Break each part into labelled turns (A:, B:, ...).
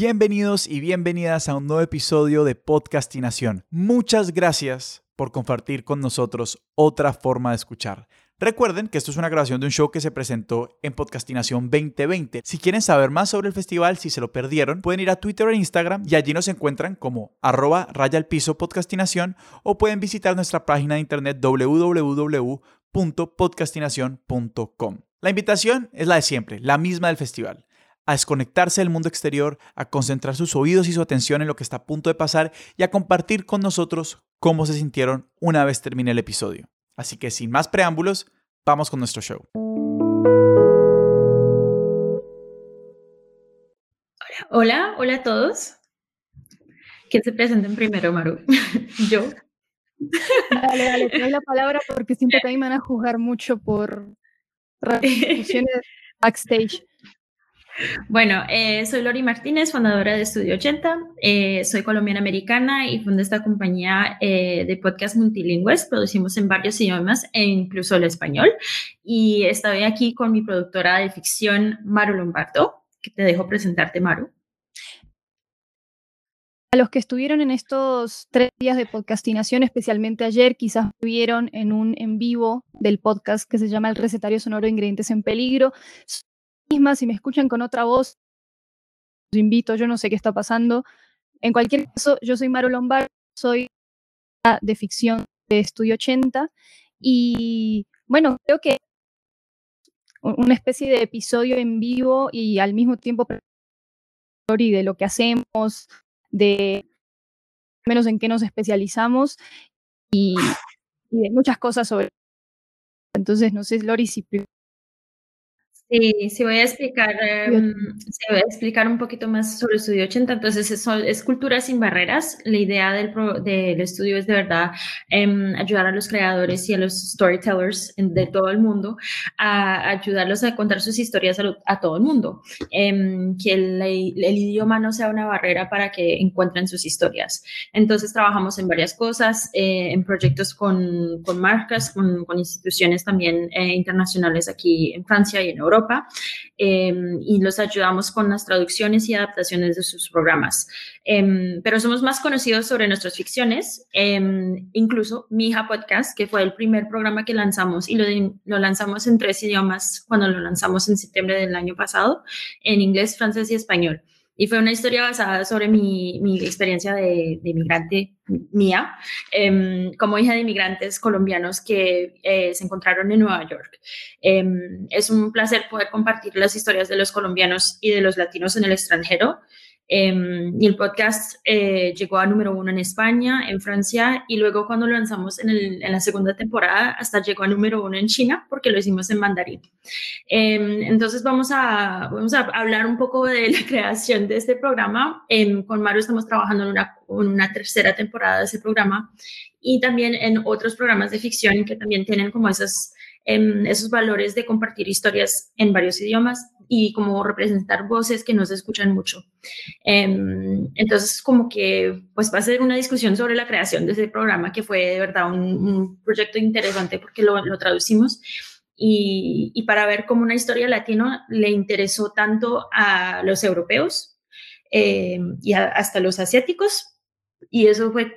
A: Bienvenidos y bienvenidas a un nuevo episodio de Podcastinación. Muchas gracias por compartir con nosotros otra forma de escuchar. Recuerden que esto es una grabación de un show que se presentó en Podcastinación 2020. Si quieren saber más sobre el festival, si se lo perdieron, pueden ir a Twitter e Instagram y allí nos encuentran como arroba raya al piso podcastinación o pueden visitar nuestra página de internet www.podcastinación.com. La invitación es la de siempre, la misma del festival a desconectarse del mundo exterior, a concentrar sus oídos y su atención en lo que está a punto de pasar y a compartir con nosotros cómo se sintieron una vez termine el episodio. Así que sin más preámbulos, vamos con nuestro show.
B: Hola, hola, a todos. ¿Quién se presenten primero, Maru? Yo.
C: Dale, dale, te doy la palabra porque siento que me van a juzgar mucho por repercusiones backstage.
B: Bueno, eh, soy Lori Martínez, fundadora de Estudio 80. Eh, soy colombiana americana y fundé esta compañía eh, de podcast multilingües. Producimos en varios idiomas e incluso el español. Y estoy aquí con mi productora de ficción, Maru Lombardo, que te dejo presentarte, Maru.
C: A los que estuvieron en estos tres días de podcastinación, especialmente ayer, quizás vieron en un en vivo del podcast que se llama El Recetario Sonoro de Ingredientes en Peligro misma, si me escuchan con otra voz, los invito, yo no sé qué está pasando. En cualquier caso, yo soy Maro Lombard, soy de ficción de Estudio 80 y bueno, creo que una especie de episodio en vivo y al mismo tiempo de lo que hacemos, de menos en qué nos especializamos y, y de muchas cosas sobre. Entonces, no sé, Lori, si
B: Sí, sí voy a explicar, em, voy a explicar un poquito más sobre Estudio 80. Entonces, es, es Cultura sin Barreras. La idea del, del estudio es de verdad em, ayudar a los creadores y a los storytellers de todo el mundo a ayudarlos a contar sus historias a, todo el mundo. Em, que el, el, idioma no sea una barrera para que encuentren sus historias. Entonces, trabajamos en varias cosas, eh, en proyectos con, con marcas, con, con instituciones también eh, internacionales aquí en Francia y en Europa Em, y los ayudamos con las traducciones y adaptaciones de sus programas. Em, pero somos más conocidos sobre nuestras ficciones, em, incluso Mi hija Podcast, que fue el primer programa que lanzamos y lo, lo lanzamos en tres idiomas cuando lo lanzamos en septiembre del año pasado, en inglés, francés y español. Y fue una historia basada sobre mi, mi experiencia de, de, migrante mía, eh, como hija de inmigrantes colombianos que eh, se encontraron en Nueva York. Eh, es un placer poder compartir las historias de los colombianos y de los latinos en el extranjero. Em, y el podcast eh, llegó a número uno en España, en Francia, y luego cuando lo lanzamos en, el, en, la segunda temporada, hasta llegó a número uno en China, porque lo hicimos en mandarín. Eh, entonces vamos a, vamos a hablar un poco de la creación de este programa. Eh, con Mario estamos trabajando en una, en una tercera temporada de ese programa y también en otros programas de ficción que también tienen como esas esos valores de compartir historias en varios idiomas y como representar voces que no se escuchan mucho. Em, entonces, como que pues va a ser una discusión sobre la creación de ese programa que fue de verdad un, proyecto interesante porque lo, lo traducimos. Y, y, para ver cómo una historia latina le interesó tanto a los europeos em, y hasta los asiáticos. Y eso fue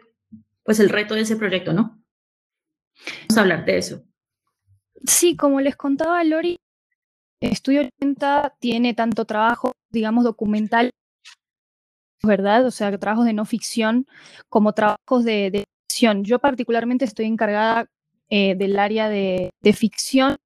B: pues el reto de ese proyecto, ¿no? Vamos a hablar de eso.
C: Sí, como les contaba Lori, Estudio 80 tiene tanto trabajo, digamos, documental, ¿verdad? O sea, trabajos de no ficción como trabajos de, ficción. Yo particularmente estoy encargada eh, del área de, ficción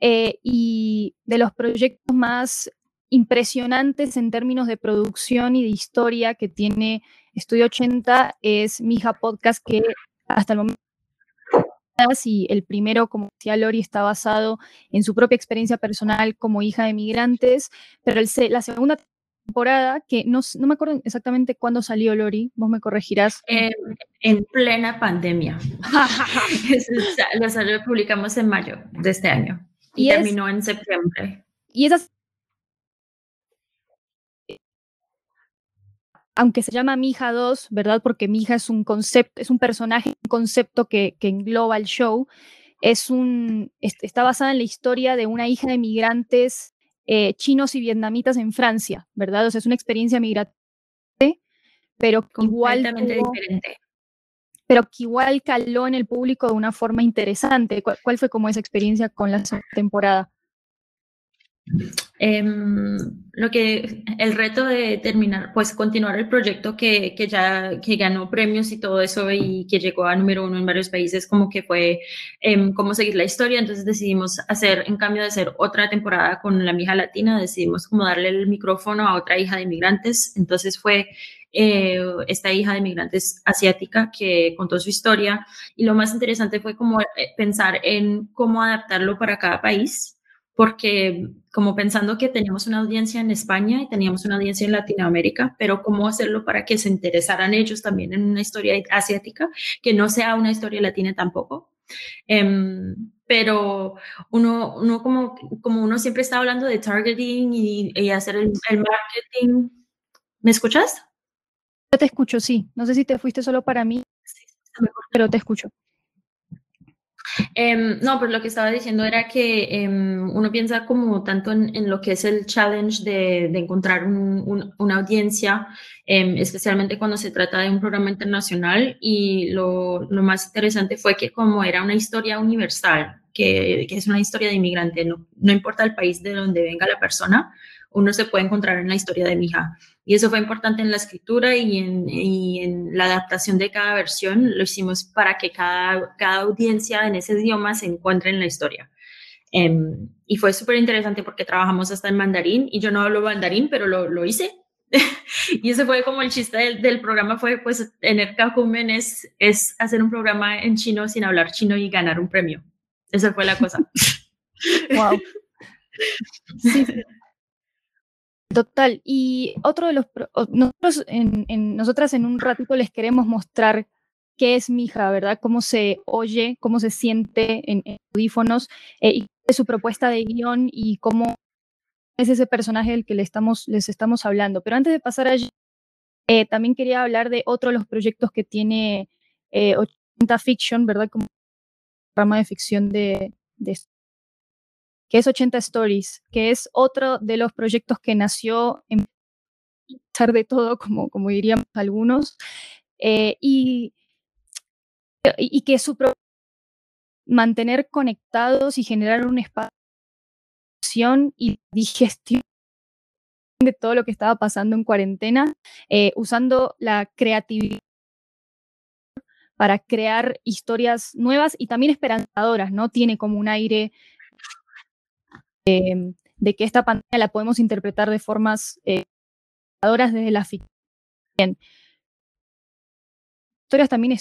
C: eh, y de los proyectos más impresionantes en términos de producción y de historia que tiene Estudio 80 es mi hija podcast que hasta el momento y el primero, como decía Lori, está basado en su propia experiencia personal como hija de migrantes, pero el, la segunda temporada, que no, no, me acuerdo exactamente cuándo salió Lori, vos me corregirás.
B: en plena pandemia. lo publicamos en mayo de este año y, terminó en septiembre.
C: Y esas aunque se llama Mija 2, ¿verdad? Porque Mija es un concepto, es un personaje, un concepto que, engloba el show, es un, está basada en la historia de una hija de migrantes eh, chinos y vietnamitas en Francia, ¿verdad? O sea, es una experiencia migratoria pero igual
B: diferente.
C: Pero que igual caló en el público de una forma interesante. ¿Cuál, fue como esa experiencia con la temporada?
B: Em, lo que el reto de terminar, pues continuar el proyecto que, que, ya que ganó premios y todo eso y que llegó a número uno en varios países, como que fue em, cómo seguir la historia. Entonces decidimos hacer, en cambio de hacer otra temporada con la mija latina, decidimos como darle el micrófono a otra hija de inmigrantes. Entonces fue eh, esta hija de inmigrantes asiática que contó su historia y lo más interesante fue como eh, pensar en cómo adaptarlo para cada país porque como pensando que teníamos una audiencia en España y teníamos una audiencia en Latinoamérica, pero cómo hacerlo para que se interesaran ellos también en una historia asiática, que no sea una historia latina tampoco. Em, pero uno, uno como, como uno siempre está hablando de targeting y, hacer el, el, marketing. ¿Me escuchas?
C: Yo te escucho, sí. No sé si te fuiste solo para mí, pero te escucho.
B: Em, no, pues lo que estaba diciendo era que em, uno piensa como tanto en, lo que es el challenge de, encontrar una audiencia, em, especialmente cuando se trata de un programa internacional y lo, más interesante fue que como era una historia universal, que, es una historia de inmigrante, no importa el país de donde venga la persona, uno se puede encontrar en la historia de mi hija. Y eso fue importante en la escritura y en, y en la adaptación de cada versión. Lo hicimos para que cada, cada audiencia en ese idioma se encuentre en la historia. Em, y fue súper interesante porque trabajamos hasta en mandarín y yo no hablo mandarín, pero lo, lo hice. y ese fue como el chiste del, del programa, fue pues tener Kakumen es, es hacer un programa en chino sin hablar chino y ganar un premio. Esa fue la cosa.
C: wow. Sí, Total. Y otro de los... Nosotros en, nosotras en un ratito les queremos mostrar qué es Mija, ¿verdad? Cómo se oye, cómo se siente en, audífonos, eh, y su propuesta de guion y cómo es ese personaje del que le estamos, les estamos hablando. Pero antes de pasar allí, eh, también quería hablar de otro de los proyectos que tiene 80 eh, Fiction, ¿verdad? Como rama de ficción de, de que es 80 Stories, que es otro de los proyectos que nació en pesar de todo, como, diríamos algunos, eh, y, y que su mantener conectados y generar un espacio y digestión de todo lo que estaba pasando en cuarentena, eh, usando la creatividad para crear historias nuevas y también esperanzadoras, ¿no? Tiene como un aire de que esta pandemia la podemos interpretar de formas eh, desde la ficción. Historias también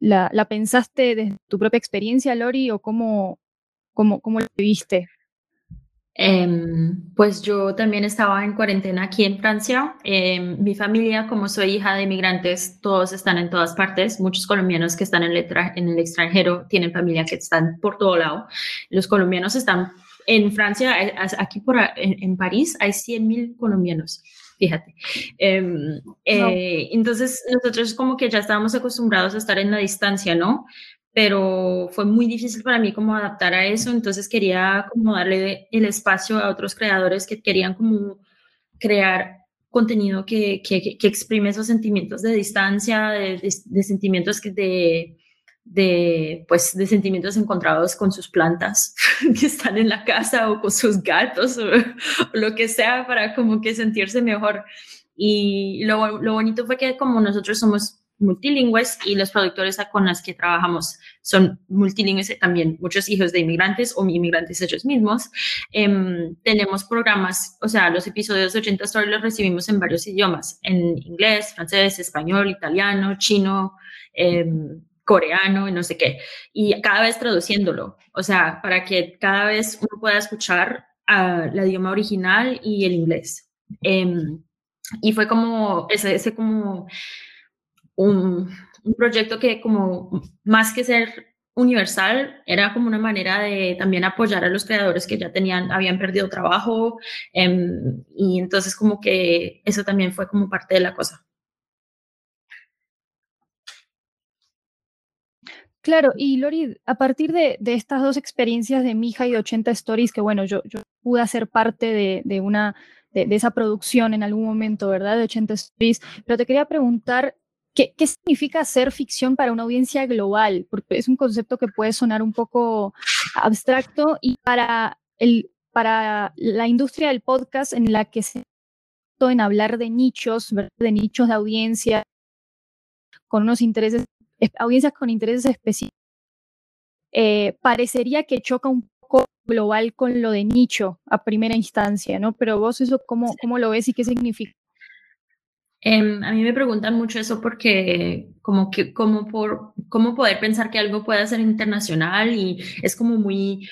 C: la, pensaste desde tu propia experiencia, Lori, o cómo, cómo, cómo lo viste?
B: Em, pues yo también estaba en cuarentena aquí en Francia. Em, mi familia, como soy hija de inmigrantes, todos están en todas partes. Muchos colombianos que están en el, en el extranjero tienen familia que están por todo lado. Los colombianos están en Francia, eh, aquí por en, París hay 100.000 colombianos fíjate. Em, eh, entonces, nosotros como que ya estábamos acostumbrados a estar en la distancia, ¿no? Pero fue muy difícil para mí como adaptar a eso, entonces quería como darle el espacio a otros creadores que querían como crear contenido que, que, que exprime esos sentimientos de distancia, de, sentimientos que de, de, pues, de sentimientos encontrados con sus plantas que están en la casa o con sus gatos o, o lo que sea para como que sentirse mejor. Y lo, lo bonito fue que como nosotros somos multilingües y los productores con los que trabajamos son multilingües también, muchos hijos de inmigrantes o inmigrantes ellos mismos. Em, tenemos programas, o sea, los episodios de 80 Stories los recibimos en varios idiomas, en inglés, francés, español, italiano, chino, em, coreano y no sé qué, y cada vez traduciéndolo, o sea, para que cada vez uno pueda escuchar uh, el idioma original y el inglés. Em, y fue como ese, ese como un, proyecto que como más que ser universal, era como una manera de también apoyar a los creadores que ya tenían, habían perdido trabajo, em, y entonces como que eso también fue como parte de la cosa.
C: Claro, y Lori, a partir de, estas dos experiencias de Mija y de 80 Stories, que bueno, yo, yo pude hacer parte de, una de, esa producción en algún momento, ¿verdad? De 80 Stories. Pero te quería preguntar, ¿qué, ¿qué, significa hacer ficción para una audiencia global? Porque es un concepto que puede sonar un poco abstracto y para, el, para la industria del podcast en la que se en hablar de nichos, de nichos de audiencia, con unos intereses, audiencias con intereses específicos, eh, parecería que choca un poco global con lo de nicho a primera instancia, ¿no? Pero vos eso, ¿cómo, cómo lo ves y qué significa?
B: Em, a mí me preguntan mucho eso porque como que como por cómo poder pensar que algo pueda ser internacional y es como muy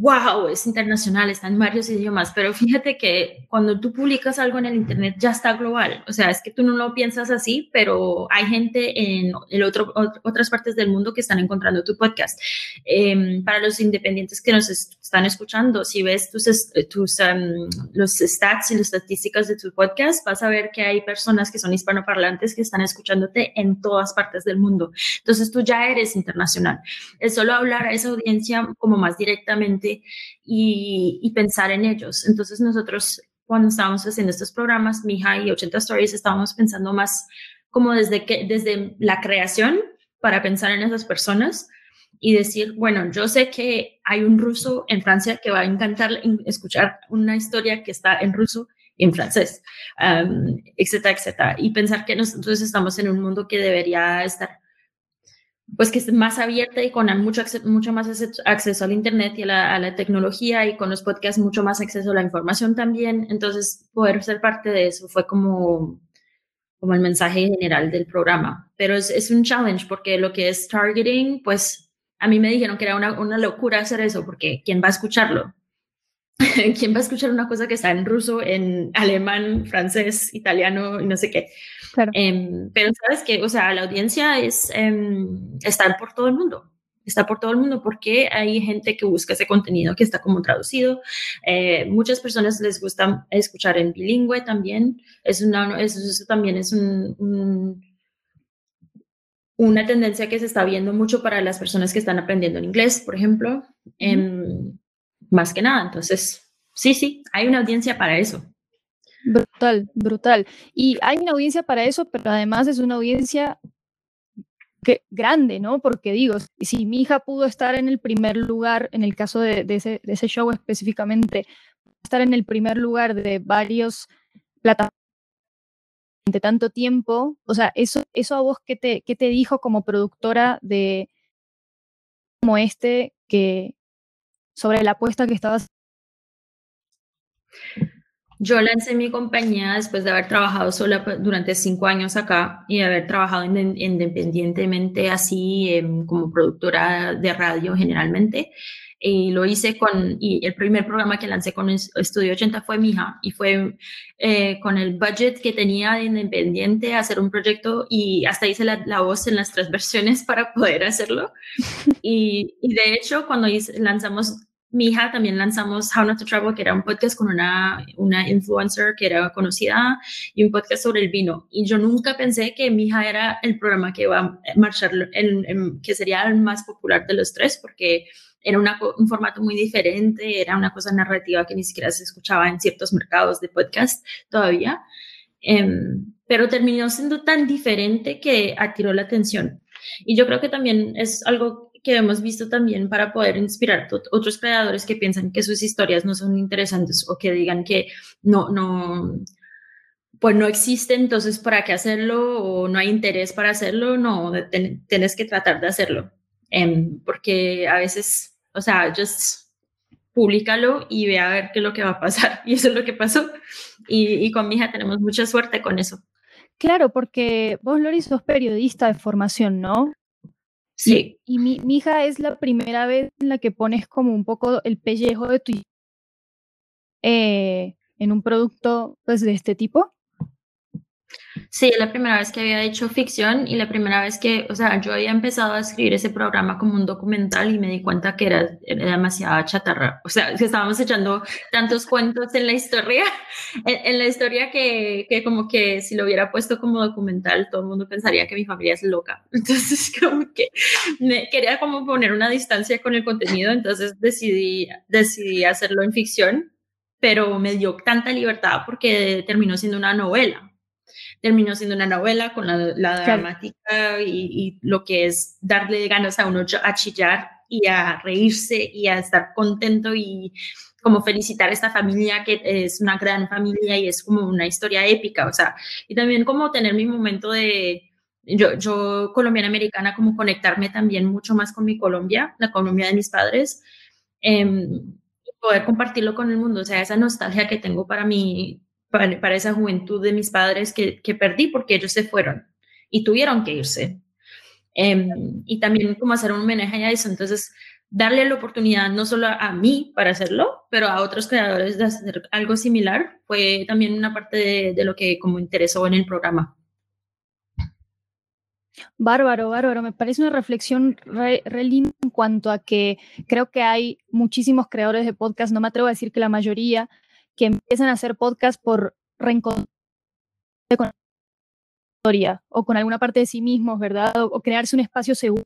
B: wow, es internacional, está en varios idiomas, pero fíjate que cuando tú publicas algo en el Internet ya está global, o sea, es que tú no lo piensas así, pero hay gente en el otro, otras partes del mundo que están encontrando tu podcast. Em, para los independientes que nos están escuchando, si ves tus, tus um, los stats y las estadísticas de tu podcast, vas a ver que hay personas que son hispanoparlantes que están escuchándote en todas partes del mundo. Entonces tú ya eres internacional. Es solo hablar a esa audiencia como más directamente y, pensar en ellos. Entonces nosotros cuando estábamos haciendo estos programas, Mija y 80 Stories, estábamos pensando más como desde, que, desde la creación para pensar en esas personas y decir, bueno, yo sé que hay un ruso en Francia que va a encantar escuchar una historia que está en ruso y en francés, um, etcétera, etcétera. Y pensar que nosotros estamos en un mundo que debería estar pues que es más abierta y con mucho, mucho más acceso al Internet y a la, tecnología y con los podcasts mucho más acceso a la información también. Entonces, poder ser parte de eso fue como, como el mensaje general del programa. Pero es, es un challenge porque lo que es targeting, pues a mí me dijeron que era una, una locura hacer eso porque ¿quién va a escucharlo? ¿Quién va a escuchar una cosa que está en ruso, en alemán, francés, italiano y no sé qué? Em, pero sabes que, o sea, la audiencia es, em, está por todo el mundo. Está por todo el mundo porque hay gente que busca ese contenido que está como traducido. Eh, muchas personas les gusta escuchar en bilingüe también. Es una, eso, también es un, una tendencia que se está viendo mucho para las personas que están aprendiendo en inglés, por ejemplo. Em, más que nada. Entonces, sí, sí, hay una audiencia para eso.
C: Brutal, brutal. Y hay una audiencia para eso, pero además es una audiencia que, grande, ¿no? Porque digo, si mi hija pudo estar en el primer lugar, en el caso de, ese, show específicamente, estar en el primer lugar de varios plataformas de tanto tiempo, o sea, eso, eso a vos, ¿qué te, qué te dijo como productora de como este que sobre la apuesta que estabas
B: yo lancé mi compañía después de haber trabajado sola durante cinco años acá y de haber trabajado independientemente así em, como productora de radio generalmente. Y lo hice con, y el primer programa que lancé con Estudio 80 fue mi hija y fue eh, con el budget que tenía de independiente hacer un proyecto y hasta hice la, voz en las tres versiones para poder hacerlo. Y, y de hecho, cuando lanzamos mi hija también lanzamos How Not to Travel, que era un podcast con una, una influencer que era conocida y un podcast sobre el vino. Y yo nunca pensé que mi hija era el programa que iba a marchar, el, que sería el más popular de los tres, porque era un formato muy diferente, era una cosa narrativa que ni siquiera se escuchaba en ciertos mercados de podcast todavía. Em, pero terminó siendo tan diferente que atiró la atención. Y yo creo que también es algo que hemos visto también para poder inspirar otros creadores que piensan que sus historias no son interesantes o que digan que no, no, pues no existe, entonces ¿para qué hacerlo? O no hay interés para hacerlo, no, tienes que tratar de hacerlo. Em, porque a veces, o sea, just públicalo y ve a ver qué es lo que va a pasar. Y eso es lo que pasó. Y, y con mi hija tenemos mucha suerte con eso.
C: Claro, porque vos, Lori, sos periodista de formación, ¿no?
B: Sí.
C: Y, mi, hija es la primera vez en la que pones como un poco el pellejo de tu eh, en un producto pues de este tipo.
B: Sí, la primera vez que había hecho ficción y la primera vez que, o sea, yo había empezado a escribir ese programa como un documental y me di cuenta que era, demasiada chatarra. O sea, que estábamos echando tantos cuentos en la historia, en, la historia que, que, como que si lo hubiera puesto como documental, todo el mundo pensaría que mi familia es loca. Entonces, como que me quería como poner una distancia con el contenido, entonces decidí, decidí hacerlo en ficción
D: pero me dio tanta libertad porque terminó siendo una novela. Terminó siendo una novela con la, dramática y, y, lo que es darle ganas a uno a chillar y a reírse y a estar contento y como felicitar a esta familia que es una gran familia y es como una historia épica, o sea, y también como tener mi momento de, yo, yo colombiana americana, como conectarme también mucho más con mi Colombia, la Colombia de mis padres, eh, y poder compartirlo con el mundo, o sea, esa nostalgia que tengo para mí, para, esa juventud de mis padres que, que, perdí porque ellos se fueron y tuvieron que irse. Eh, y también como hacer un homenaje a eso, entonces darle la oportunidad no solo a, mí para hacerlo, pero a otros creadores de hacer algo similar, fue también una parte de, lo que como interesó en el programa.
C: Bárbaro, bárbaro. Me parece una reflexión re, en cuanto a que creo que hay muchísimos creadores de podcast, no me atrevo a decir que la mayoría, que empiezan a hacer podcast por reencontrarse con la historia o con alguna parte de sí mismos, ¿verdad? O, crearse un espacio seguro.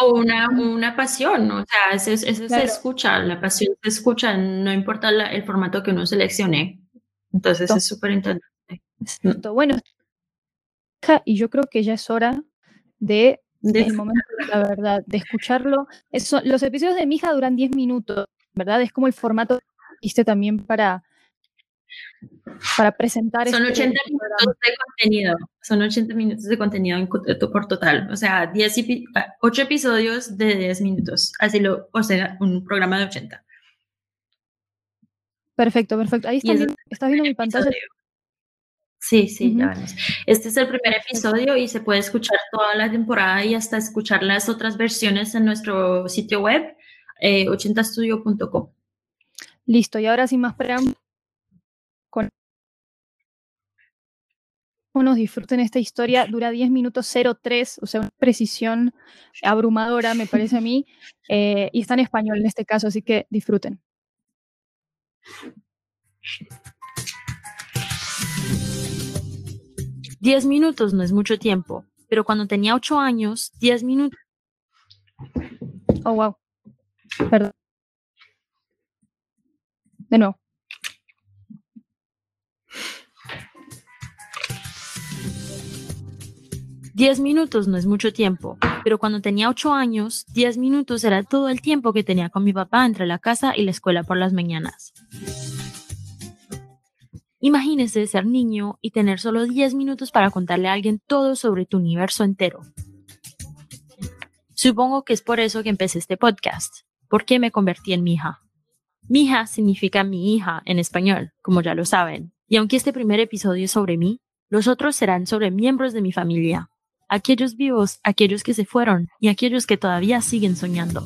D: o una, una pasión, o sea, eso, eso se escucha, la pasión se escucha, no importa el formato que uno seleccione. Entonces es súper interesante.
C: Bueno, y yo creo que ya es hora de, el momento, la verdad, de escucharlo. Eso, los episodios de Mija duran 10 minutos, ¿verdad? Es como el formato hiciste también para, para presentar.
D: Son 80 este minutos de contenido, son 80 minutos de contenido en, por total, o sea, 10 8 episodios de 10 minutos, así lo, o sea, un programa de 80.
C: Perfecto, perfecto. Ahí está, estás viendo mi pantalla.
D: Sí, sí, ya vemos. Este es el primer episodio y se puede escuchar toda la temporada y hasta escuchar las otras versiones en nuestro sitio web, eh, 80studio.com.
C: Listo, y ahora sin más preámbulos, con nos disfruten esta historia, dura 10 minutos 03, o sea, una precisión abrumadora, me parece a mí, eh, y está en español en este caso, así que disfruten.
B: Diez minutos no es mucho tiempo, pero cuando tenía ocho años, diez minutos.
C: Oh, wow. Perdón. De.
B: Diez minutos no es mucho tiempo, pero cuando tenía ocho años, diez minutos era todo el tiempo que tenía con mi papá entre la casa y la escuela por las mañanas. Imagínese ser niño y tener solo 10 minutos para contarle a alguien todo sobre tu universo entero. Supongo que es por eso que empecé este podcast, porque me convertí en mi hija. Mi hija significa mi hija en español, como ya lo saben, y aunque este primer episodio es sobre mí, los otros serán sobre miembros de mi familia, aquellos vivos, aquellos que se fueron y aquellos que todavía siguen soñando.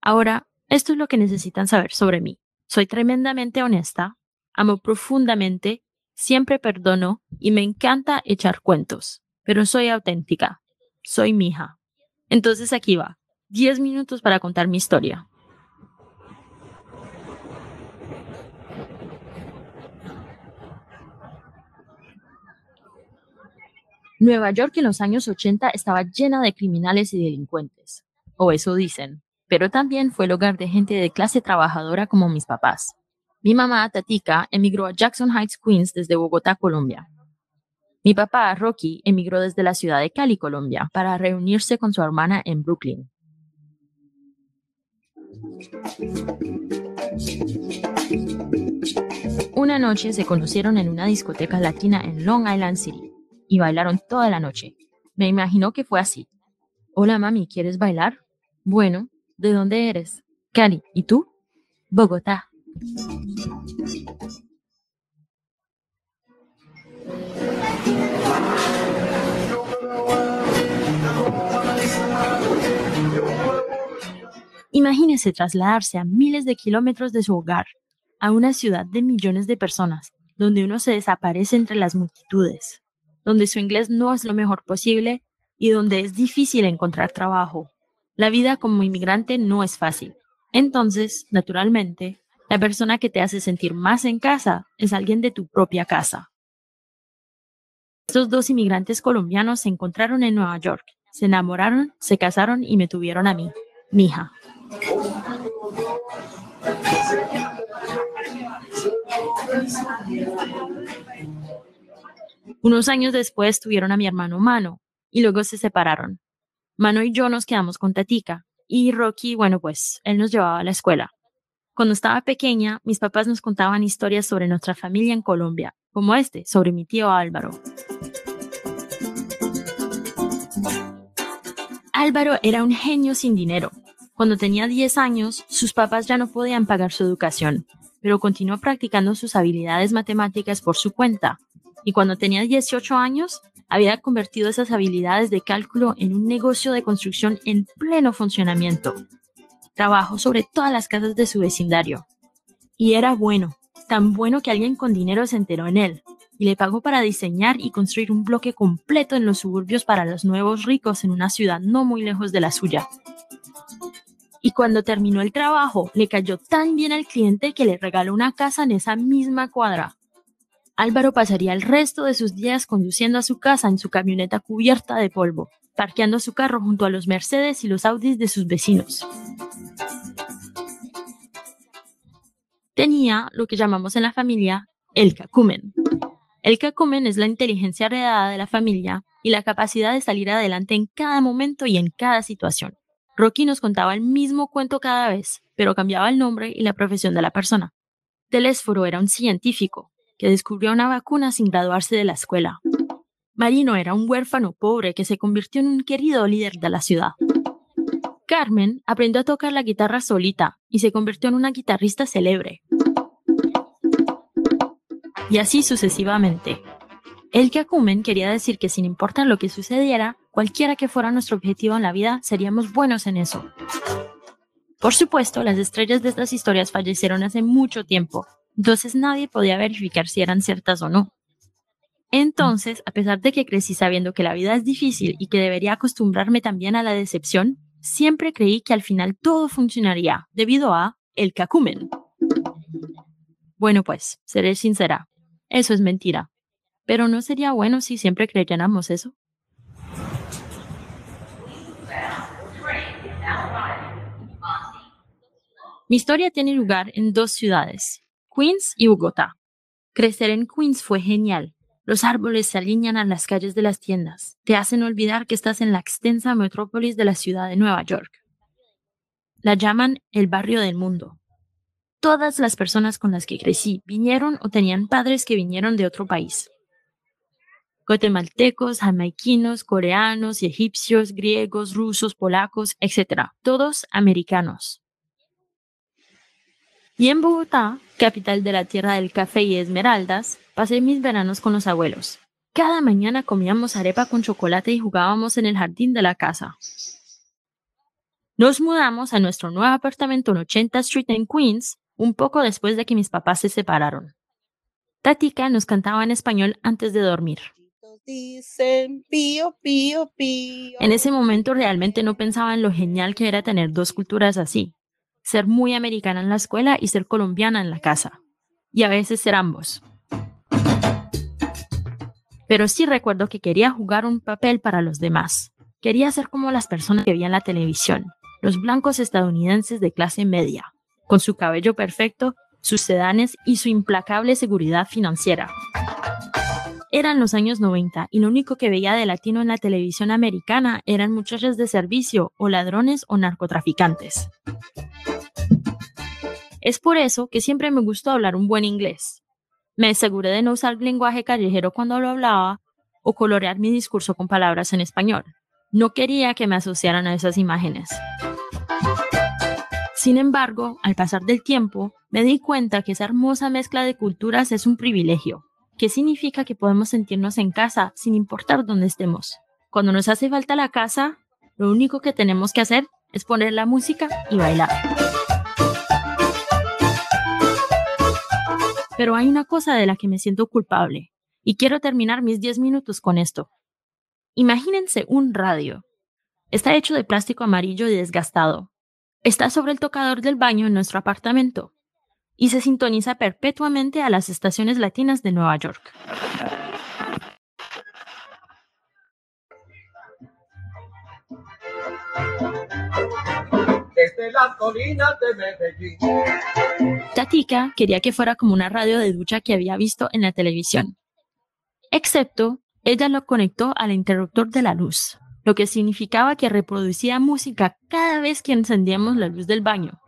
B: Ahora, esto es lo que necesitan saber sobre mí. Soy tremendamente honesta, amo profundamente, siempre perdono y me encanta echar cuentos, pero soy auténtica, soy mi hija. Entonces aquí va, 10 minutos para contar mi historia. Nueva York en los años 80 estaba llena de criminales y delincuentes, o eso dicen pero también fue el hogar de gente de clase trabajadora como mis papás. Mi mamá, Tatica, emigró a Jackson Heights, Queens desde Bogotá, Colombia. Mi papá, Rocky, emigró desde la ciudad de Cali, Colombia, para reunirse con su hermana en Brooklyn. Una noche se conocieron en una discoteca latina en Long Island City y bailaron toda la noche. Me imagino que fue así. Hola mami, ¿quieres bailar? Bueno, ¿De dónde eres? Cali. ¿Y tú? Bogotá. Imagínese trasladarse a miles de kilómetros de su hogar, a una ciudad de millones de personas, donde uno se desaparece entre las multitudes, donde su inglés no es lo mejor posible y donde es difícil encontrar trabajo, la vida como inmigrante no es fácil. Entonces, naturalmente, la persona que te hace sentir más en casa es alguien de tu propia casa. Estos dos inmigrantes colombianos se encontraron en Nueva York, se enamoraron, se casaron y me tuvieron a mí, mi hija. Unos años después tuvieron a mi hermano Mano y luego se separaron. Mano y yo nos quedamos con Tatica y Rocky, bueno, pues él nos llevaba a la escuela. Cuando estaba pequeña, mis papás nos contaban historias sobre nuestra familia en Colombia, como este, sobre mi tío Álvaro. Álvaro era un genio sin dinero. Cuando tenía 10 años, sus papás ya no podían pagar su educación, pero continuó practicando sus habilidades matemáticas por su cuenta. Y cuando tenía 18 años, había convertido esas habilidades de cálculo en un negocio de construcción en pleno funcionamiento. Trabajó sobre todas las casas de su vecindario. Y era bueno, tan bueno que alguien con dinero se enteró en él y le pagó para diseñar y construir un bloque completo en los suburbios para los nuevos ricos en una ciudad no muy lejos de la suya. Y cuando terminó el trabajo, le cayó tan bien al cliente que le regaló una casa en esa misma cuadra. Álvaro pasaría el resto de sus días conduciendo a su casa en su camioneta cubierta de polvo, parqueando su carro junto a los Mercedes y los Audis de sus vecinos. Tenía lo que llamamos en la familia el cacumen. El cacumen es la inteligencia heredada de la familia y la capacidad de salir adelante en cada momento y en cada situación. Rocky nos contaba el mismo cuento cada vez, pero cambiaba el nombre y la profesión de la persona. Telésforo era un científico, que descubrió una vacuna sin graduarse de la escuela. Marino era un huérfano pobre que se convirtió en un querido líder de la ciudad. Carmen aprendió a tocar la guitarra solita y se convirtió en una guitarrista célebre. Y así sucesivamente. El Kyakumen quería decir que sin importar lo que sucediera, cualquiera que fuera nuestro objetivo en la vida, seríamos buenos en eso. Por supuesto, las estrellas de estas historias fallecieron hace mucho tiempo, entonces nadie podía verificar si eran ciertas o no. Entonces, a pesar de que crecí sabiendo que la vida es difícil y que debería acostumbrarme también a la decepción, siempre creí que al final todo funcionaría debido a el cacumen. Bueno, pues, seré sincera, eso es mentira. Pero ¿no sería bueno si siempre creyéramos eso? Mi historia tiene lugar en dos ciudades, Queens y Bogotá. Crecer en Queens fue genial. Los árboles se alinean a las calles de las tiendas, te hacen olvidar que estás en la extensa metrópolis de la ciudad de Nueva York. La llaman el barrio del mundo. Todas las personas con las que crecí vinieron o tenían padres que vinieron de otro país. Guatemaltecos, jamaiquinos, coreanos, egipcios, griegos, rusos, polacos, etc. Todos americanos. Y en Bogotá, capital de la tierra del café y esmeraldas, pasé mis veranos con los abuelos. Cada mañana comíamos arepa con chocolate y jugábamos en el jardín de la casa. Nos mudamos a nuestro nuevo apartamento en 80 Street en Queens un poco después de que mis papás se separaron. Tatica nos cantaba en español antes de dormir. En ese momento realmente no pensaba en lo genial que era tener dos culturas así ser muy americana en la escuela y ser colombiana en la casa. Y a veces ser ambos. Pero sí recuerdo que quería jugar un papel para los demás. Quería ser como las personas que veían la televisión, los blancos estadounidenses de clase media, con su cabello perfecto, sus sedanes y su implacable seguridad financiera. Eran los años 90 y lo único que veía de latino en la televisión americana eran muchachas de servicio o ladrones o narcotraficantes. Es por eso que siempre me gustó hablar un buen inglés. Me aseguré de no usar lenguaje callejero cuando lo hablaba o colorear mi discurso con palabras en español. No quería que me asociaran a esas imágenes. Sin embargo, al pasar del tiempo, me di cuenta que esa hermosa mezcla de culturas es un privilegio ¿Qué significa que podemos sentirnos en casa sin importar dónde estemos. Cuando nos hace falta la casa, lo único que tenemos que hacer es poner la música y bailar. Pero hay una cosa de la que me siento culpable, y quiero terminar mis 10 minutos con esto. Imagínense un radio. Está hecho de plástico amarillo y desgastado. Está sobre el tocador del baño en nuestro apartamento y se sintoniza perpetuamente a las estaciones latinas de Nueva York.
E: desde las colinas de Medellín.
F: Tatica quería que fuera como una radio de ducha que había visto en la televisión. Excepto, ella lo conectó al interruptor de la luz, lo que significaba que reproducía música cada vez que encendíamos la luz del baño.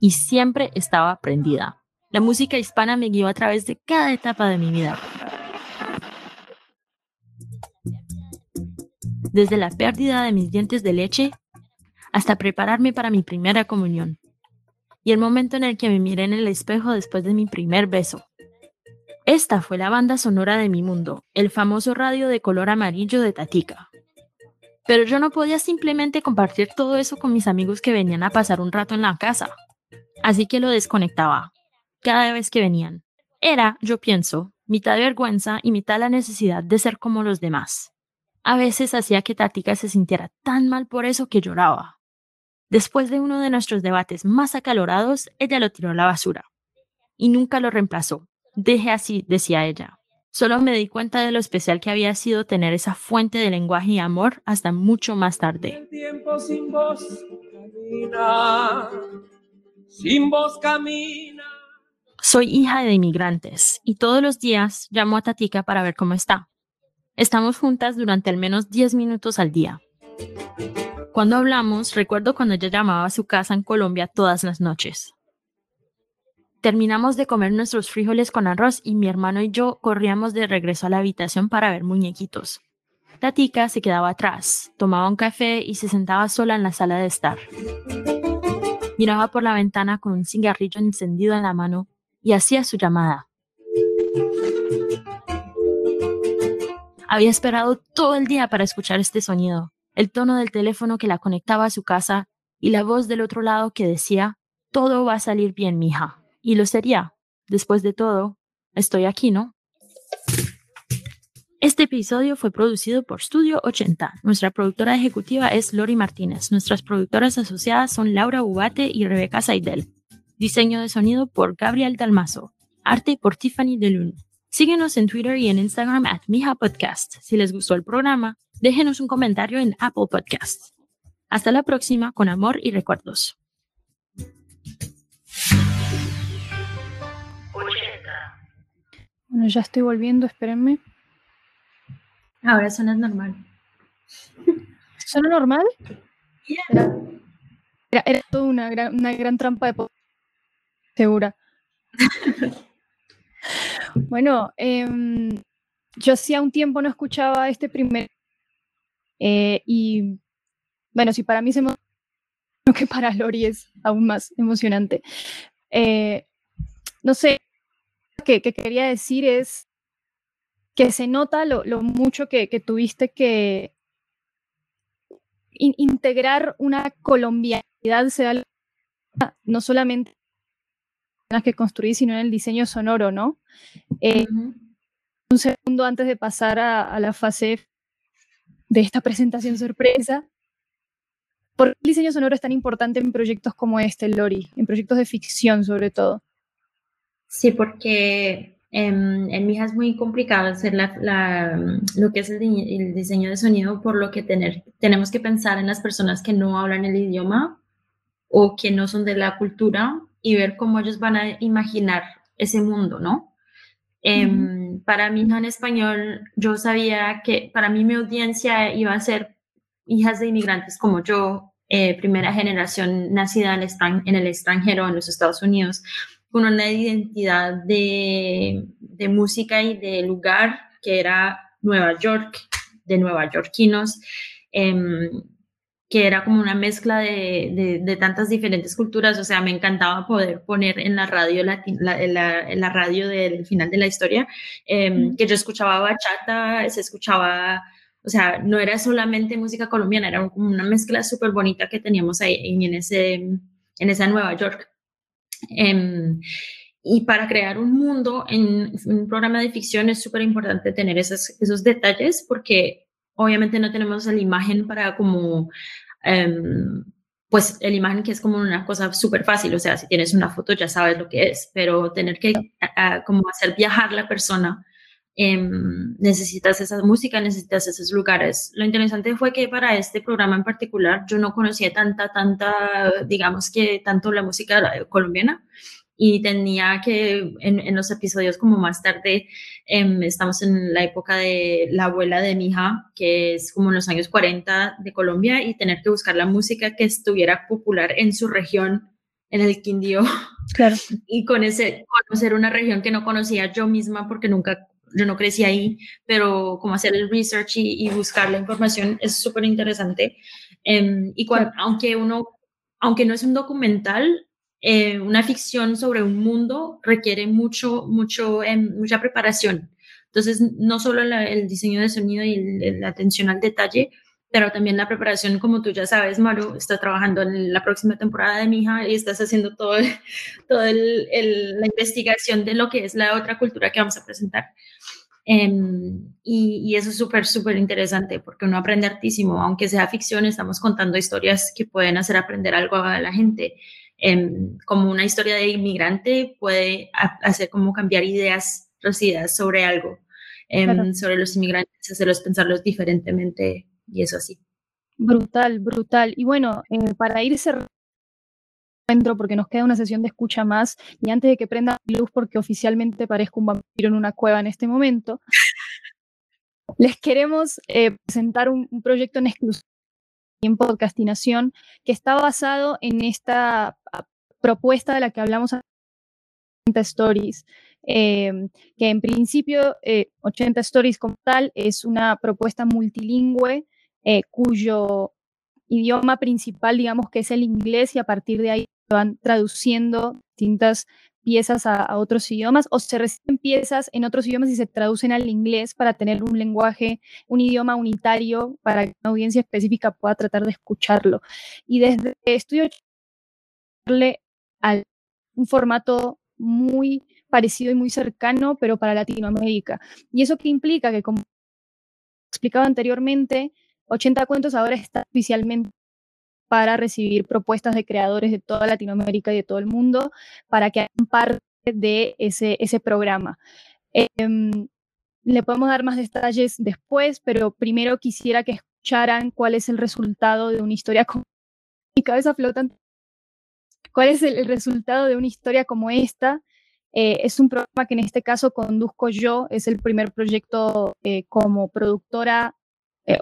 F: Y siempre estaba prendida. La música hispana me guió a través de cada etapa de mi vida. Desde la pérdida de mis dientes de leche hasta prepararme para mi primera comunión. Y el momento en el que me miré en el espejo después de mi primer beso. Esta fue la banda sonora de mi mundo, el famoso radio de color amarillo de Tatica. Pero yo no podía simplemente compartir todo eso con mis amigos que venían a pasar un rato en la casa. Así que lo desconectaba, cada vez que venían. Era, yo pienso, mitad vergüenza y mitad la necesidad de ser como los demás. A veces hacía que Tatica se sintiera tan mal por eso que lloraba. Después de uno de nuestros debates más acalorados, ella lo tiró a la basura. Y nunca lo reemplazó. Deje así, decía ella. Solo me di cuenta de lo especial que había sido tener esa fuente de lenguaje y amor hasta mucho más tarde.
E: tiempo sin sin voz camina.
F: Soy hija de inmigrantes y todos los días llamo a Tatica para ver cómo está. Estamos juntas durante al menos 10 minutos al día. Cuando hablamos, recuerdo cuando ella llamaba a su casa en Colombia todas las noches. Terminamos de comer nuestros frijoles con arroz y mi hermano y yo corríamos de regreso a la habitación para ver muñequitos. Tatica se quedaba atrás, tomaba un café y se sentaba sola en la sala de estar. Miraba por la ventana con un cigarrillo encendido en la mano y hacía su llamada. Había esperado todo el día para escuchar este sonido, el tono del teléfono que la conectaba a su casa y la voz del otro lado que decía, todo va a salir bien, mija. Y lo sería. Después de todo, estoy aquí, ¿no? Este episodio fue producido por Studio 80. Nuestra productora ejecutiva es Lori Martínez. Nuestras productoras asociadas son Laura Ubate y Rebeca Saidel. Diseño de sonido por Gabriel Dalmazo. Arte por Tiffany Delun. Síguenos en Twitter y en Instagram at Mija Podcast. Si les gustó el programa, déjenos un comentario en Apple Podcasts. Hasta la próxima con amor y recuerdos.
C: Bueno, ya estoy volviendo, espérenme.
B: Ahora suena normal.
C: ¿Suena normal? Era, era, era toda una gran, una gran trampa de segura. bueno, em, yo hacía un tiempo no escuchaba este primer eh, y bueno, si para mí se creo que para Lori es aún más emocionante. Eh, no sé, que, que quería decir es que se nota lo, lo mucho que, que tuviste que in- integrar una colombianidad, sea no solamente en las que construí, sino en el diseño sonoro, ¿no? Eh, un segundo antes de pasar a, a la fase de esta presentación sorpresa. ¿Por qué el diseño sonoro es tan importante en proyectos como este, Lori? En proyectos de ficción, sobre todo.
B: Sí, porque em, en Mija es muy complicado hacer la, la- lo que es el, di- el diseño de sonido, por lo que tener, tenemos que pensar en las personas que no hablan el idioma o que no son de la cultura y ver cómo ellos van a imaginar ese mundo, ¿no? Em, Para Mija en español, yo sabía que para mí mi audiencia iba a ser hijas de inmigrantes como yo, eh, primera generación nacida en en el extranjero, en los Estados Unidos, con una identidad de, de música y de lugar que era Nueva York, de nueva yorkinos, em, que era como una mezcla de, de- de tantas diferentes culturas. O sea, me encantaba poder poner en la radio, la, en la, en la radio del final de la historia, em, que yo escuchaba bachata, se escuchaba o sea, no era solamente música colombiana, era como una mezcla súper bonita que teníamos ahí en ese, en esa Nueva York. Em, y para crear un mundo en un programa de ficción es súper importante tener esos, esos detalles porque obviamente no tenemos la imagen para como, em, pues la imagen que es como una cosa súper fácil, o sea, si tienes una foto ya sabes lo que es, pero tener que a- a- como hacer viajar la persona em, necesitas esa música, necesitas esos lugares. Lo interesante fue que para este programa en particular yo no conocía tanta, tanta, digamos que tanto la música colombiana y tenía que en, los episodios como más tarde, em, estamos en la época de la abuela de mi hija, que es como en los años 40 de Colombia, y tener que buscar la música que estuviera popular en su región, en el Quindío.
C: Claro.
B: Y con ese, conocer una región que no conocía yo misma porque nunca, yo no crecí ahí, pero como hacer el research y, buscar la información es súper interesante. Em, y aunque uno, aunque no es un documental, eh, una ficción sobre un mundo requiere mucho, mucho, em, mucha preparación. Entonces, no solo el diseño de sonido y la atención al detalle, pero también la preparación, como tú ya sabes, Maru, está trabajando en la próxima temporada de mi hija y estás haciendo todo, todo la investigación de lo que es la otra cultura que vamos a presentar. Em, y, y, eso es súper, súper interesante porque uno aprende hartísimo, aunque sea ficción, estamos contando historias que pueden hacer aprender algo a la gente. Em, como una historia de inmigrante puede hacer como cambiar ideas, ideas sobre algo, em, sobre los inmigrantes, hacerlos pensarlos diferentemente y eso así.
C: Brutal, brutal. Y bueno, eh, para ir cerrando, porque nos queda una sesión de escucha más, y antes de que prenda luz, porque oficialmente parezco un vampiro en una cueva en este momento, les queremos eh, presentar un, proyecto en exclusiva en podcastinación que está basado en esta ah, propuesta de la que hablamos 80 Stories, em, que en principio 80 eh, Stories como tal es una propuesta multilingüe eh, cuyo idioma principal, digamos que es el inglés y a partir de ahí van traduciendo distintas piezas a, otros idiomas o se reciben piezas en otros idiomas y se traducen al inglés para tener un lenguaje, un idioma unitario para que una audiencia específica pueda tratar de escucharlo. Y desde estudio a un formato muy parecido y muy cercano, pero para Latinoamérica. ¿Y eso qué implica? Que como explicaba anteriormente, 80 cuentos ahora está oficialmente para recibir propuestas de creadores de toda Latinoamérica y de todo el mundo para que hagan parte de ese, ese programa. Em, le podemos dar más detalles después, pero primero quisiera que escucharan cuál es el resultado de una historia como mi cabeza flotante. ¿Cuál es el, resultado de una historia como esta? Eh, es un programa que en este caso conduzco yo, es el primer proyecto eh, como productora eh,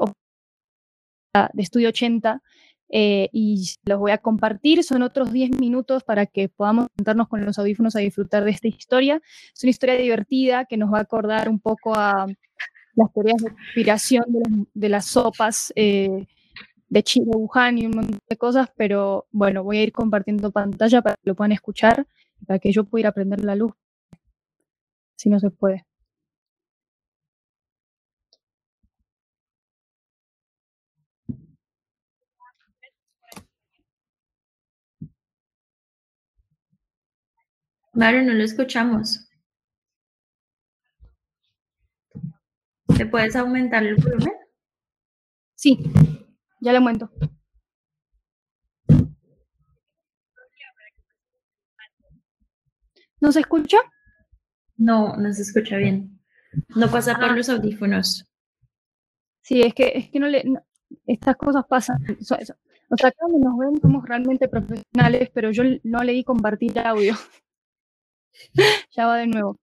C: de Estudio 80 eh, y los voy a compartir. Son otros 10 minutos para que podamos sentarnos con los audífonos a disfrutar de esta historia. Es una historia divertida que nos va a acordar un poco a las teorías de inspiración de, las, sopas eh, de Chile, Wuhan y un montón de cosas, pero bueno, voy a ir compartiendo pantalla para que lo puedan escuchar, para que yo pueda ir a la luz, si no se puede.
B: Mario, no lo escuchamos. ¿Te puedes aumentar el volumen?
C: Sí, ya lo aumento. ¿No se escucha?
B: No, no se escucha bien. No pasa por ah. los audífonos.
C: Sí, es que, es que no le, estas cosas pasan. O sea, acá nos ven, somos realmente profesionales, pero yo no le di compartir audio. ya va de nuevo.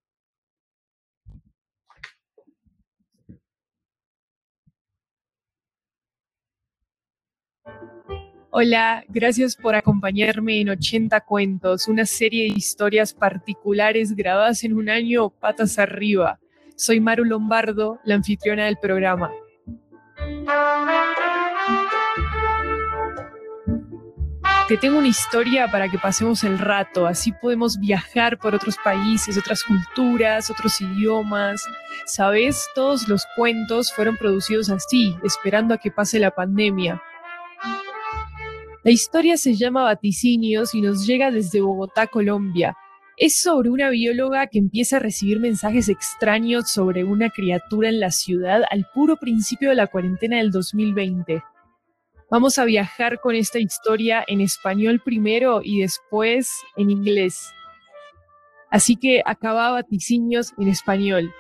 G: Hola, gracias por acompañarme en 80 Cuentos, una serie de historias particulares grabadas en un año patas arriba. Soy Maru Lombardo, la anfitriona del programa. Te tengo una historia para que pasemos el rato, así podemos viajar por otros países, otras culturas, otros idiomas. Sabes, todos los cuentos fueron producidos así, esperando a que pase la pandemia. La historia se llama Vaticinios y nos llega desde Bogotá, Colombia. Es sobre una bióloga que empieza a recibir mensajes extraños sobre una criatura en la ciudad al puro principio de la cuarentena del 2020. Vamos a viajar con esta historia en español primero y después en inglés. Así que acaba Vaticinios en español.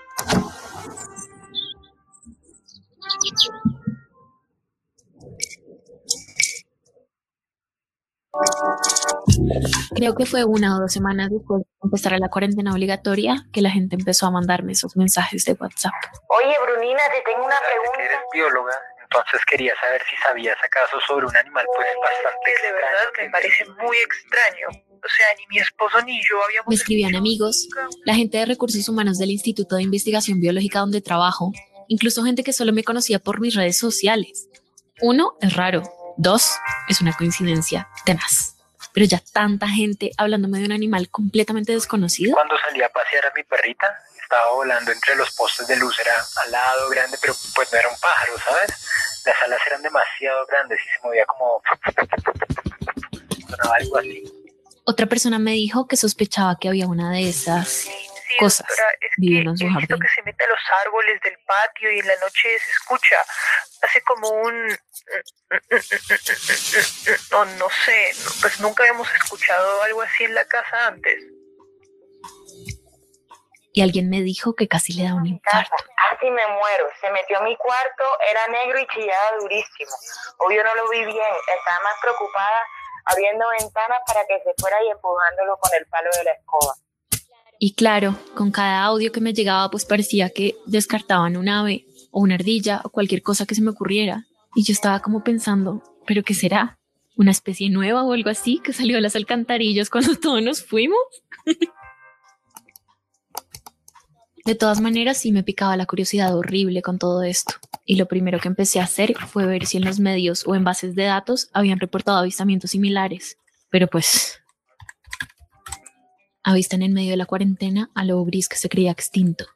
H: Creo que fue una o dos semanas después de empezar la cuarentena obligatoria que la gente empezó a mandarme esos mensajes de WhatsApp.
I: Oye, Brunina, te tengo una pregunta.
J: ¿Eres bióloga? Entonces quería saber si sabías acaso sobre un animal pues bastante
K: de verdad me parece muy extraño. O sea, ni mi esposo ni yo habíamos...
H: Me escribían amigos, la gente de recursos humanos del Instituto de Investigación Biológica donde trabajo, incluso gente que solo me conocía por mis redes sociales. Uno, es raro. Dos, es una coincidencia tenaz. Pero ya tanta gente hablándome de un animal completamente desconocido.
J: Cuando salí a pasear a mi perrita, estaba volando entre los postes de luz, era alado, grande, pero pues no era un pájaro, ¿sabes? Las alas eran demasiado grandes y se movía como... sonaba algo así.
H: Otra persona me dijo que sospechaba que había una de esas cosas
K: doctora, es
H: viviendo en
K: que
H: su
K: he visto que se mete a los árboles del patio y en la noche se escucha. Hace como un... No, no sé, pues nunca habíamos escuchado algo así en la casa antes.
H: Y alguien me dijo que casi le da un infarto.
I: Casi me muero. Se metió a mi cuarto, era negro y chillaba durísimo. Obvio no lo vi bien. Estaba más preocupada abriendo ventanas para que se fuera y empujándolo con el palo de la escoba.
H: Y claro, con cada audio que me llegaba, pues parecía que descartaban un ave o una ardilla o cualquier cosa que se me ocurriera. Y yo estaba como pensando, ¿pero qué será? ¿Una especie nueva o algo así que salió a las alcantarillas cuando todos nos fuimos? De todas maneras, sí me picaba la curiosidad horrible con todo esto. Y lo primero que empecé a hacer fue ver si en los medios o en bases de datos habían reportado avistamientos similares. Pero pues, avistan en medio de la cuarentena a lobo gris que se creía extinto.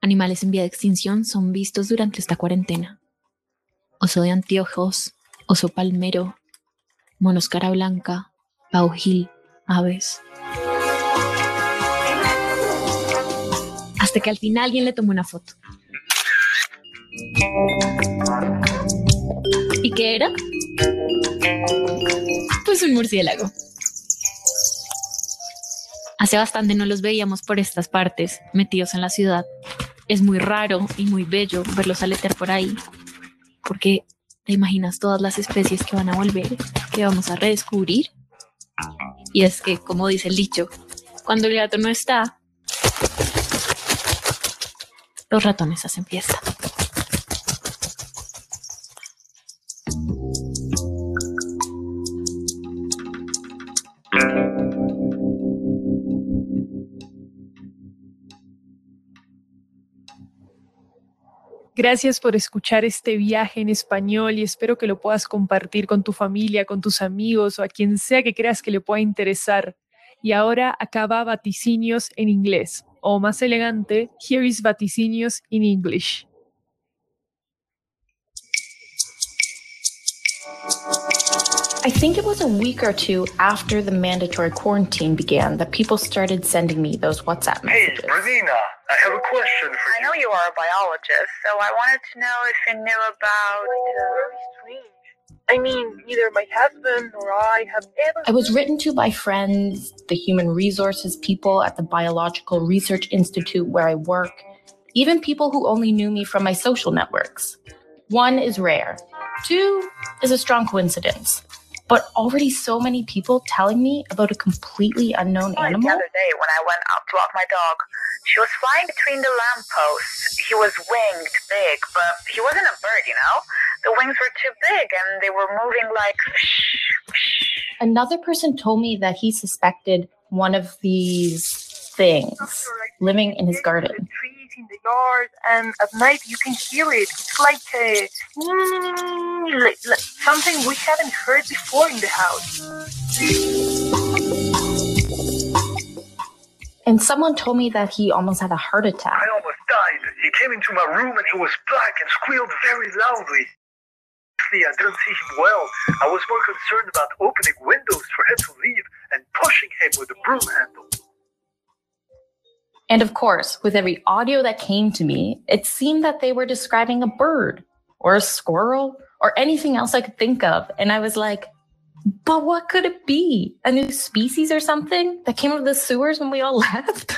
H: Animales en vía de extinción son vistos durante esta cuarentena. Oso de anteojos, oso palmero, monos cara blanca, paujil, aves. Hasta que al final alguien le tomó una foto. ¿Y qué era? Pues un murciélago. Hace bastante no los veíamos por estas partes, metidos en la ciudad. Es muy raro y muy bello verlos aletear por ahí, porque te imaginas todas las especies que van a volver, que vamos a redescubrir. Y es que, como dice el dicho, cuando el gato no está, los ratones hacen fiesta.
G: Gracias por escuchar este viaje en español y espero que lo puedas compartir con tu familia, con tus amigos o a quien sea que creas que le pueda interesar. Y ahora acaba vaticinios en inglés, o más elegante, here is vaticinios in English.
L: I think it was a week or two after the mandatory quarantine began that people started sending me those WhatsApp messages.
J: Hey,
L: messages.
J: Bernina, I have a question for you.
K: I know you are a biologist, so I wanted to know if you knew about. Uh, Very strange. I mean, neither my husband nor I have ever.
L: I was written to by friends, the human resources people at the Biological Research Institute where I work, even people who only knew me from my social networks. One is rare, two is a strong coincidence. But already so many people telling me about a completely unknown animal.
K: The other day, when I went out to walk my dog, she was flying between the lampposts. He was winged, big, but he wasn't a bird, you know? The wings were too big and they were moving like.
L: Another person told me that he suspected one of these things living in his garden.
K: The in the yard, and at night you can hear it. It's like a. like, like something we haven't heard before in the house.
L: And someone told me that he almost had a heart attack.
J: I almost died. He came into my room and he was black and squealed very loudly. Honestly, I didn't see him well. I was more concerned about opening windows for him to leave and pushing him with a broom handle.
L: And of course, with every audio that came to me, it seemed that they were describing a bird or a squirrel or anything else I could think of. And I was like, but what could it be? A new species or something that came out of the sewers when we all left?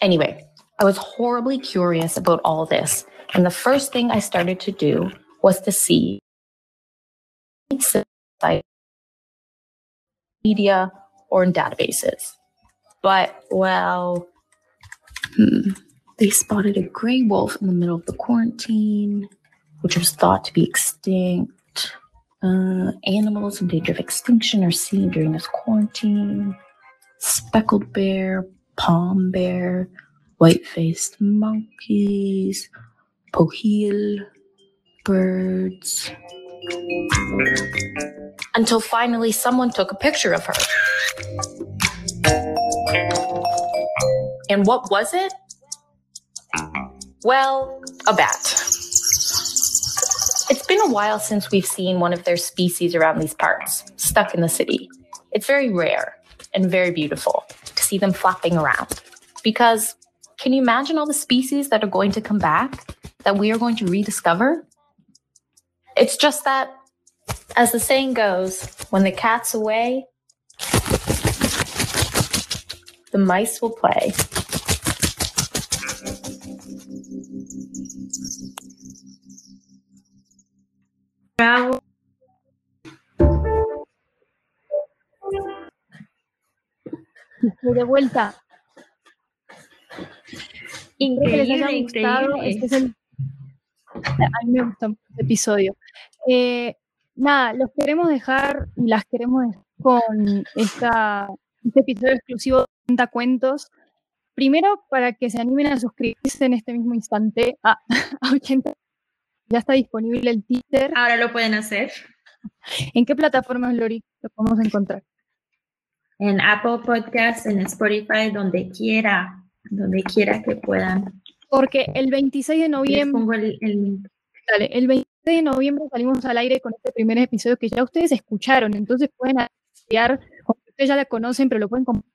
L: anyway, I was horribly curious about all this. And the first thing I started to do was to see media or in databases. But, well, hmm, they spotted a gray wolf in the middle of the quarantine, which was thought to be extinct. Uh, animals in danger of extinction are seen during this quarantine. Speckled bear, palm bear, white faced monkeys, poheel birds. Until finally someone took a picture of her. And what was it? Well, a bat. It's been a while since we've seen one of their species around these parts, stuck in the city. It's very rare and very beautiful to see them flapping around. Because can you imagine all the species that are going to come back, that we are going to rediscover? It's just that, as the saying goes, when the cat's away, the mice will play.
C: De vuelta.
B: Increíble, increíble.
C: Este es el- A mí me gustó mucho este episodio. Eh, nada, los queremos dejar, y las queremos dejar con esta, este episodio exclusivo de 80 cuentos. Primero, para que se animen a suscribirse en este mismo instante a, a 80. Ya está disponible el teaser.
B: Ahora lo pueden hacer
C: ¿En qué plataformas, Lori, lo podemos encontrar?
B: en Apple Podcasts, en Spotify, donde quiera, donde quiera que puedan.
C: Porque el 26 de noviembre
B: pongo el, el link.
C: Dale, el 26 de noviembre salimos al aire con este primer episodio que ya ustedes escucharon, entonces pueden que ustedes ya la conocen, pero lo pueden compartir,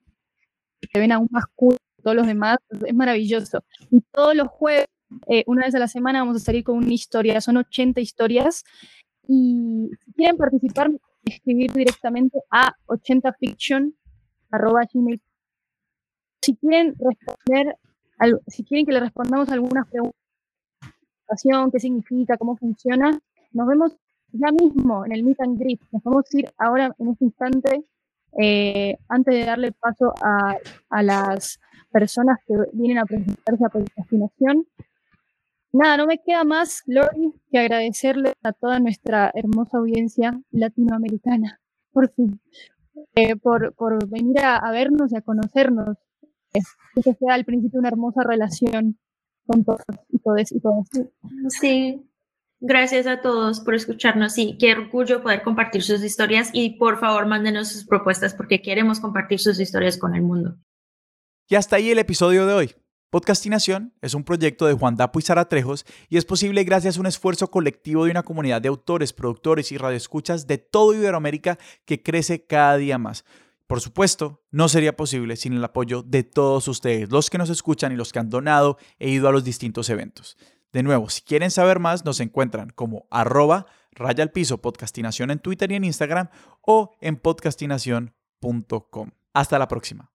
C: que ven aún más cool que todos los demás, es maravilloso. Y todos los jueves, eh, una vez a la semana, vamos a salir con una historia, son 80 historias, y si quieren participar, escribir directamente a 80fiction, arroba gmail. Si quieren responder, si quieren que le respondamos algunas preguntas, qué significa, cómo funciona. Nos vemos ya mismo en el Meet and Greet. Nos vamos a ir ahora en este instante, eh, antes de darle paso a, a las personas que vienen a presentarse a procrastinación. Nada, no me queda más, Lori, que agradecerle a toda nuestra hermosa audiencia latinoamericana, por fin, eh, por, por venir a, a vernos y a conocernos. Eh, Que sea al principio una hermosa relación con todos y todas y todas.
B: Sí, gracias a todos por escucharnos y qué orgullo poder compartir sus historias y por favor mándenos sus propuestas porque queremos compartir sus historias con el mundo.
A: Y hasta ahí el episodio de hoy. Podcastinación es un proyecto de Juan Dapo y Sara Trejos y es posible gracias a un esfuerzo colectivo de una comunidad de autores, productores y radioescuchas de todo Iberoamérica que crece cada día más. Por supuesto, no sería posible sin el apoyo de todos ustedes, los que nos escuchan y los que han donado e ido a los distintos eventos. De nuevo, si quieren saber más, nos encuentran como arroba raya al piso podcastinación en Twitter y en Instagram o en podcastinación.com. Hasta la próxima.